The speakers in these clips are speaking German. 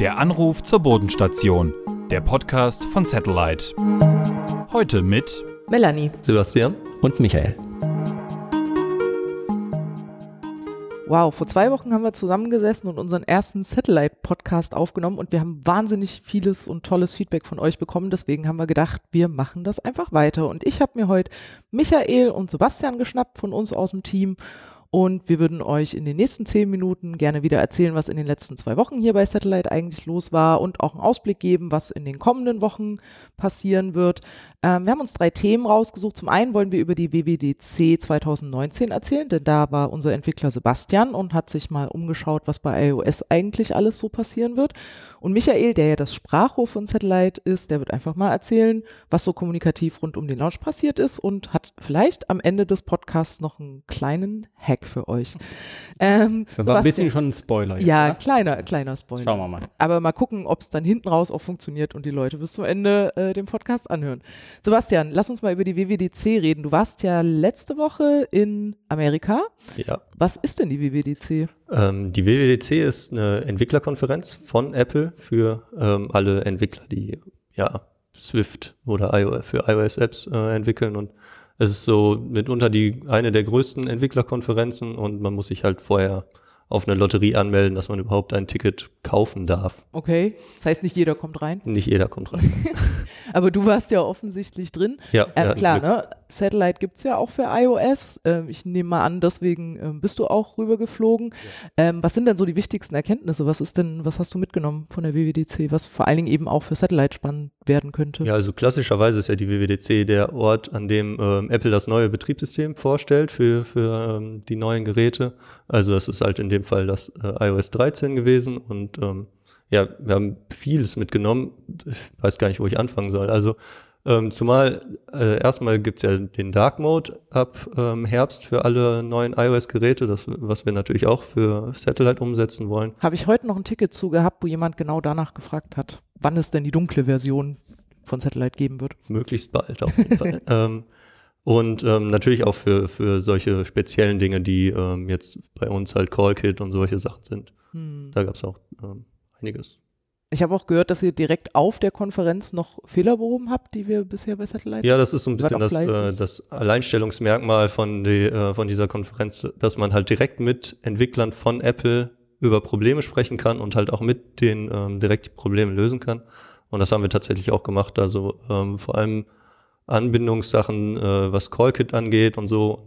Der Anruf zur Bodenstation. Der Podcast von Satellite. Heute mit Melanie, Sebastian und Michael. Wow, vor zwei Wochen haben wir zusammengesessen und unseren ersten Satellite-Podcast aufgenommen und wir haben wahnsinnig vieles und tolles Feedback von euch bekommen. Deswegen haben wir gedacht, wir machen das einfach weiter. Und ich habe mir heute Michael und Sebastian geschnappt von uns aus dem Team und wir würden euch in den nächsten zehn Minuten gerne wieder erzählen, was in den letzten zwei Wochen hier bei Satellite eigentlich los war und auch einen Ausblick geben, was in den kommenden Wochen passieren wird. Ähm, wir haben uns drei Themen rausgesucht. Zum einen wollen wir über die WWDC 2019 erzählen, denn da war unser Entwickler Sebastian und hat sich mal umgeschaut, was bei iOS eigentlich alles so passieren wird. Und Michael, der ja das Sprachrohr von Satellite ist, der wird einfach mal erzählen, was so kommunikativ rund um den Launch passiert ist und hat vielleicht am Ende des Podcasts noch einen kleinen Hack für euch. Ähm, das war ein bisschen schon ein Spoiler. Jetzt, ja, oder? kleiner, kleiner Spoiler. Schauen wir mal. Aber mal gucken, ob es dann hinten raus auch funktioniert und die Leute bis zum Ende äh, den Podcast anhören. Sebastian, lass uns mal über die WWDC reden. Du warst ja letzte Woche in Amerika. Ja. Was ist denn die WWDC? Ähm, die WWDC ist eine Entwicklerkonferenz von Apple für ähm, alle Entwickler, die ja Swift oder iOS, für iOS-Apps äh, entwickeln und es ist so mitunter die eine der größten Entwicklerkonferenzen und man muss sich halt vorher auf eine Lotterie anmelden, dass man überhaupt ein Ticket kaufen darf. Okay, das heißt, nicht jeder kommt rein? Nicht jeder kommt rein. Aber du warst ja offensichtlich drin. Ja, ähm, klar, ne? Satellite gibt es ja auch für iOS. Ähm, ich nehme mal an, deswegen ähm, bist du auch rübergeflogen. Ja. Ähm, was sind denn so die wichtigsten Erkenntnisse? Was ist denn, was hast du mitgenommen von der WWDC, was vor allen Dingen eben auch für Satellite spannend werden könnte? Ja, also klassischerweise ist ja die WWDC der Ort, an dem ähm, Apple das neue Betriebssystem vorstellt für, für ähm, die neuen Geräte. Also es ist halt in dem Fall das äh, iOS 13 gewesen und ähm, ja, wir haben vieles mitgenommen. Ich weiß gar nicht, wo ich anfangen soll. Also ähm, zumal äh, erstmal gibt's ja den Dark Mode ab ähm, Herbst für alle neuen iOS-Geräte, das, was wir natürlich auch für Satellite umsetzen wollen. Habe ich heute noch ein Ticket zu gehabt, wo jemand genau danach gefragt hat, wann es denn die dunkle Version von Satellite geben wird. Möglichst bald auf jeden Fall. ähm, und ähm, natürlich auch für, für solche speziellen Dinge, die ähm, jetzt bei uns halt CallKit und solche Sachen sind. Hm. Da gab's auch ähm, einiges. Ich habe auch gehört, dass ihr direkt auf der Konferenz noch Fehler behoben habt, die wir bisher bei Satellite Ja, das ist so ein bisschen das, äh, das Alleinstellungsmerkmal von, die, äh, von dieser Konferenz, dass man halt direkt mit Entwicklern von Apple über Probleme sprechen kann und halt auch mit denen ähm, direkt die Probleme lösen kann. Und das haben wir tatsächlich auch gemacht. Also ähm, vor allem Anbindungssachen, äh, was CallKit angeht und so.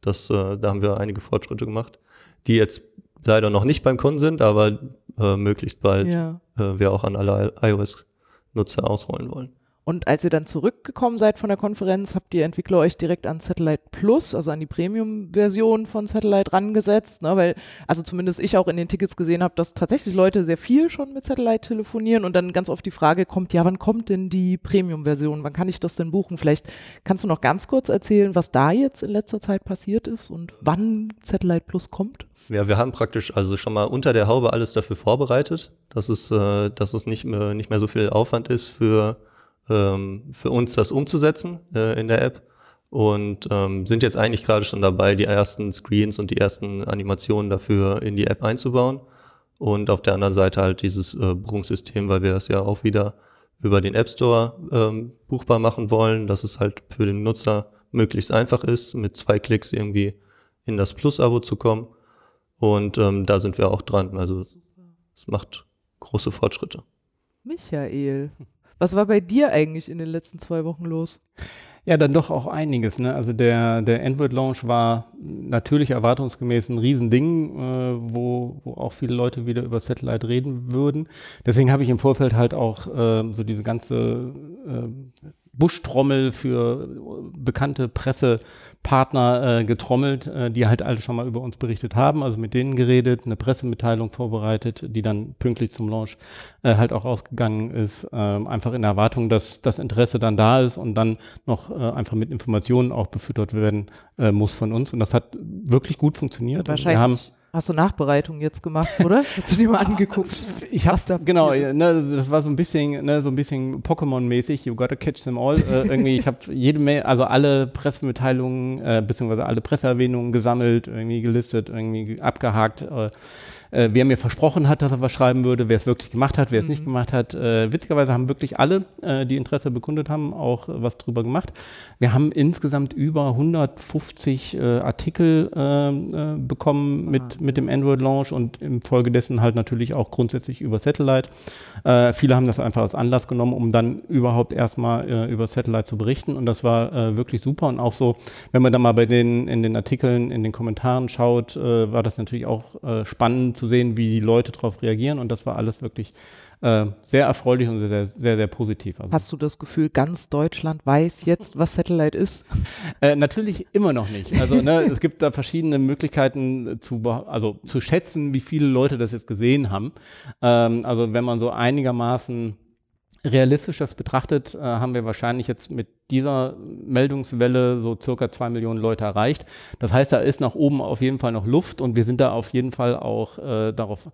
Das, äh, da haben wir einige Fortschritte gemacht, die jetzt leider noch nicht beim Kunden sind, aber äh, möglichst bald ja. äh, wir auch an alle iOS-Nutzer ausrollen wollen. Und als ihr dann zurückgekommen seid von der Konferenz, habt ihr Entwickler euch direkt an Satellite Plus, also an die Premium-Version von Satellite rangesetzt, ne? weil also zumindest ich auch in den Tickets gesehen habe, dass tatsächlich Leute sehr viel schon mit Satellite telefonieren und dann ganz oft die Frage kommt, ja, wann kommt denn die Premium-Version? Wann kann ich das denn buchen? Vielleicht kannst du noch ganz kurz erzählen, was da jetzt in letzter Zeit passiert ist und wann Satellite Plus kommt? Ja, wir haben praktisch also schon mal unter der Haube alles dafür vorbereitet, dass es, äh, dass es nicht mehr, nicht mehr so viel Aufwand ist für ähm, für uns das umzusetzen äh, in der App und ähm, sind jetzt eigentlich gerade schon dabei, die ersten Screens und die ersten Animationen dafür in die App einzubauen. Und auf der anderen Seite halt dieses äh, Buchungssystem, weil wir das ja auch wieder über den App Store ähm, buchbar machen wollen, dass es halt für den Nutzer möglichst einfach ist, mit zwei Klicks irgendwie in das Plus-Abo zu kommen. Und ähm, da sind wir auch dran. Also es macht große Fortschritte. Michael, was war bei dir eigentlich in den letzten zwei Wochen los? Ja, dann doch auch einiges. Ne? Also der, der Android-Launch war natürlich erwartungsgemäß ein Riesending, äh, wo, wo auch viele Leute wieder über Satellite reden würden. Deswegen habe ich im Vorfeld halt auch äh, so diese ganze äh, Buschtrommel für bekannte Pressepartner äh, getrommelt, äh, die halt alle schon mal über uns berichtet haben, also mit denen geredet, eine Pressemitteilung vorbereitet, die dann pünktlich zum Launch äh, halt auch ausgegangen ist, äh, einfach in der Erwartung, dass das Interesse dann da ist und dann noch äh, einfach mit Informationen auch befüttert werden äh, muss von uns. Und das hat wirklich gut funktioniert. Wahrscheinlich. Hast du Nachbereitung jetzt gemacht, oder? Hast du dir mal angeguckt? Ich hab's da genau, ne, das war so ein bisschen, ne, so ein bisschen Pokémon-mäßig. You gotta catch them all. äh, irgendwie, ich habe jede Mail, also alle Pressemitteilungen äh, beziehungsweise alle Presseerwähnungen gesammelt, irgendwie gelistet, irgendwie abgehakt. Äh, äh, wer mir versprochen hat, dass er was schreiben würde, wer es wirklich gemacht hat, wer es nicht Mhm. gemacht hat. Äh, witzigerweise haben wirklich alle, äh, die Interesse bekundet haben, auch äh, was drüber gemacht. Wir haben insgesamt über 150 äh, Artikel äh, bekommen mit, mit dem Android-Launch und infolgedessen halt natürlich auch grundsätzlich über Satellite. Viele haben das einfach als Anlass genommen, um dann überhaupt erstmal über Satellite zu berichten und das war wirklich super und auch so, wenn man da mal bei den in den Artikeln, in den Kommentaren schaut, war das natürlich auch spannend zu sehen, wie die Leute darauf reagieren und das war alles wirklich äh, sehr erfreulich und sehr, sehr, sehr, sehr positiv. Also, Hast du das Gefühl, ganz Deutschland weiß jetzt, was Satellite ist? äh, natürlich immer noch nicht. Also ne, es gibt da verschiedene Möglichkeiten zu, also, zu schätzen, wie viele Leute das jetzt gesehen haben. Ähm, also wenn man so einigermaßen realistisch das betrachtet, äh, haben wir wahrscheinlich jetzt mit dieser Meldungswelle so circa zwei Millionen Leute erreicht. Das heißt, da ist nach oben auf jeden Fall noch Luft und wir sind da auf jeden Fall auch äh, darauf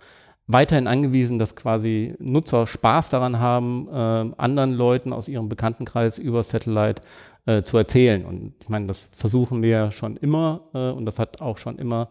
weiterhin angewiesen, dass quasi Nutzer Spaß daran haben, äh, anderen Leuten aus ihrem Bekanntenkreis über Satellite äh, zu erzählen. Und ich meine, das versuchen wir schon immer äh, und das hat auch schon immer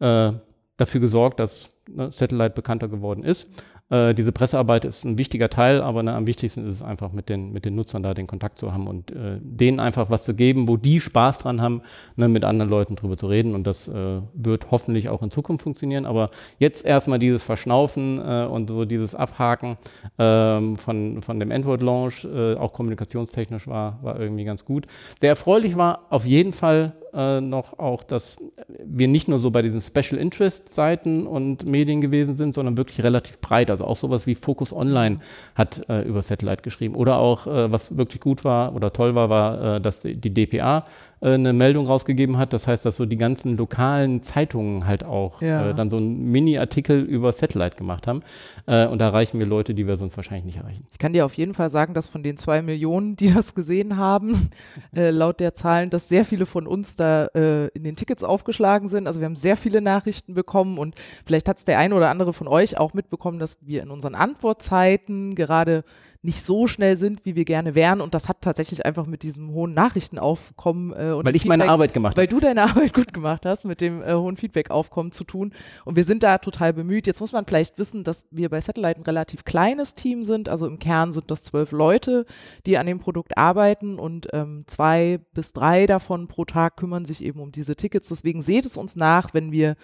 äh, dafür gesorgt, dass ne, Satellite bekannter geworden ist. Äh, diese Pressearbeit ist ein wichtiger Teil, aber ne, am wichtigsten ist es einfach, mit den, mit den Nutzern da den Kontakt zu haben und äh, denen einfach was zu geben, wo die Spaß dran haben, ne, mit anderen Leuten drüber zu reden. Und das äh, wird hoffentlich auch in Zukunft funktionieren. Aber jetzt erstmal dieses Verschnaufen äh, und so dieses Abhaken ähm, von, von dem Android-Launch, äh, auch kommunikationstechnisch war, war irgendwie ganz gut. Sehr erfreulich war auf jeden Fall äh, noch auch, dass wir nicht nur so bei diesen Special Interest Seiten und Medien gewesen sind, sondern wirklich relativ breit. Also auch sowas wie Focus Online hat äh, über Satellite geschrieben. Oder auch, äh, was wirklich gut war oder toll war, war, äh, dass die, die DPA eine Meldung rausgegeben hat. Das heißt, dass so die ganzen lokalen Zeitungen halt auch Ja. äh, dann so einen Mini-Artikel über Satellite gemacht haben. Äh, und da erreichen wir Leute, die wir sonst wahrscheinlich nicht erreichen. Ich kann dir auf jeden Fall sagen, dass von den zwei Millionen, die das gesehen haben, äh, laut der Zahlen, dass sehr viele von uns da äh, in den Tickets aufgeschlagen sind. Also wir haben sehr viele Nachrichten bekommen und vielleicht hat es der eine oder andere von euch auch mitbekommen, dass wir in unseren Antwortzeiten gerade nicht so schnell sind, wie wir gerne wären. Und das hat tatsächlich einfach mit diesem hohen Nachrichtenaufkommen äh, und Weil ich meine Feedback- Arbeit gemacht weil du deine Arbeit gut gemacht hast, mit dem äh, hohen Feedback-Aufkommen zu tun. Und wir sind da total bemüht. Jetzt muss man vielleicht wissen, dass wir bei Satellite ein relativ kleines Team sind. Also im Kern sind das zwölf Leute, die an dem Produkt arbeiten und ähm, zwei bis drei davon pro Tag kümmern sich eben um diese Tickets. Deswegen seht es uns nach, wenn wir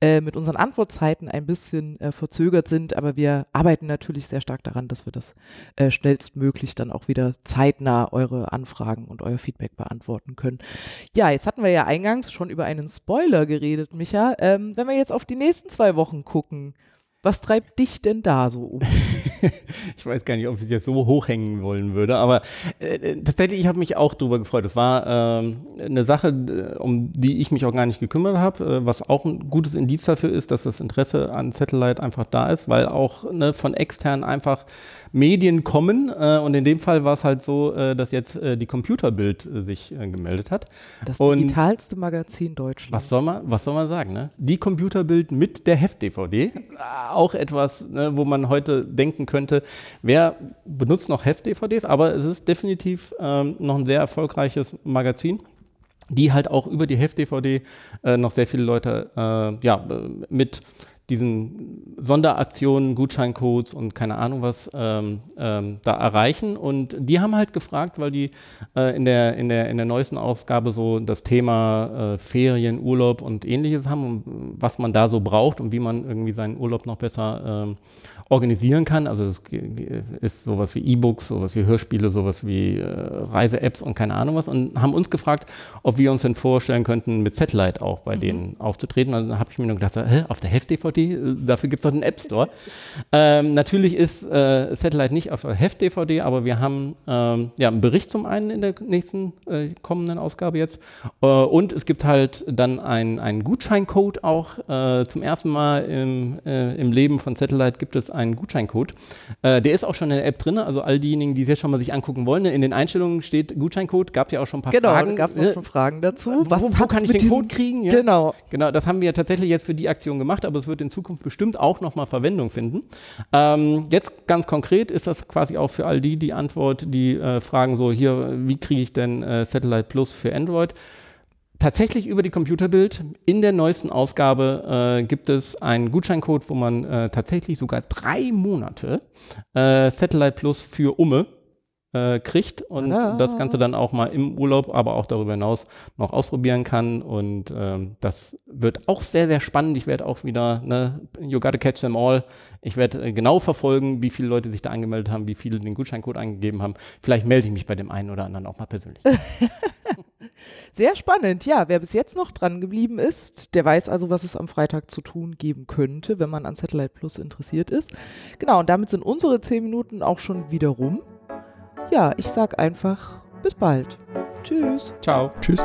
äh, mit unseren Antwortzeiten ein bisschen äh, verzögert sind, aber wir arbeiten natürlich sehr stark daran, dass wir das äh, schnellstmöglich dann auch wieder zeitnah eure Anfragen und euer Feedback beantworten können. Ja, jetzt hatten wir ja eingangs schon über einen Spoiler geredet, Micha. Ähm, wenn wir jetzt auf die nächsten zwei Wochen gucken, was treibt dich denn da so um? Ich weiß gar nicht, ob ich das so hochhängen wollen würde, aber äh, tatsächlich, ich habe mich auch darüber gefreut. Es war ähm, eine Sache, äh, um die ich mich auch gar nicht gekümmert habe, äh, was auch ein gutes Indiz dafür ist, dass das Interesse an Satellite einfach da ist, weil auch ne, von extern einfach Medien kommen äh, und in dem Fall war es halt so, äh, dass jetzt äh, die Computerbild äh, sich äh, gemeldet hat. Das Und- digitalste Magazin Deutschlands. Was soll man, was soll man sagen? Ne? Die Computerbild mit der Heft-DVD. Auch etwas, ne, wo man heute denken könnte, wer benutzt noch Heft-DVDs? Aber es ist definitiv ähm, noch ein sehr erfolgreiches Magazin die halt auch über die Heft-DVD äh, noch sehr viele Leute äh, ja, äh, mit diesen Sonderaktionen, Gutscheincodes und keine Ahnung was ähm, ähm, da erreichen. Und die haben halt gefragt, weil die äh, in, der, in, der, in der neuesten Ausgabe so das Thema äh, Ferien, Urlaub und ähnliches haben und was man da so braucht und wie man irgendwie seinen Urlaub noch besser ähm, organisieren kann. Also das ist sowas wie E-Books, sowas wie Hörspiele, sowas wie äh, Reise-Apps und keine Ahnung was und haben uns gefragt, ob wir uns denn vorstellen könnten, mit Satellite auch bei denen aufzutreten. Und dann habe ich mir nur gedacht, hä, auf der Heft-DVD, äh, dafür gibt es doch einen App Store. ähm, natürlich ist äh, Satellite nicht auf Heft-DVD, aber wir haben ähm, ja, einen Bericht zum einen in der nächsten äh, kommenden Ausgabe jetzt. Äh, und es gibt halt dann ein- einen Gutscheincode auch. Äh, zum ersten Mal im, äh, im Leben von Satellite gibt es einen Gutscheincode. Der ist auch schon in der App drin, also all diejenigen, die es jetzt schon mal sich angucken wollen. In den Einstellungen steht Gutscheincode, gab ja auch schon ein paar Genau, Fragen. da gab es auch schon Fragen dazu. wo, wo hat's kann ich den Code kriegen? Ja? Genau. Genau, das haben wir tatsächlich jetzt für die Aktion gemacht, aber es wird in Zukunft bestimmt auch nochmal Verwendung finden. Ähm, jetzt ganz konkret ist das quasi auch für all die die Antwort, die äh, fragen so, hier, wie kriege ich denn äh, Satellite Plus für Android? tatsächlich über die Computerbild. In der neuesten Ausgabe äh, gibt es einen Gutscheincode, wo man äh, tatsächlich sogar drei Monate äh, Satellite Plus für Umme äh, kriegt und Tada. das Ganze dann auch mal im Urlaub, aber auch darüber hinaus noch ausprobieren kann. Und ähm, das wird auch sehr, sehr spannend. Ich werde auch wieder, ne, you gotta catch them all. Ich werde äh, genau verfolgen, wie viele Leute sich da angemeldet haben, wie viele den Gutscheincode eingegeben haben. Vielleicht melde ich mich bei dem einen oder anderen auch mal persönlich. Sehr spannend. Ja, wer bis jetzt noch dran geblieben ist, der weiß also, was es am Freitag zu tun geben könnte, wenn man an Satellite Plus interessiert ist. Genau, und damit sind unsere zehn Minuten auch schon wieder rum. Ja, ich sag einfach bis bald. Tschüss. Ciao. Tschüss.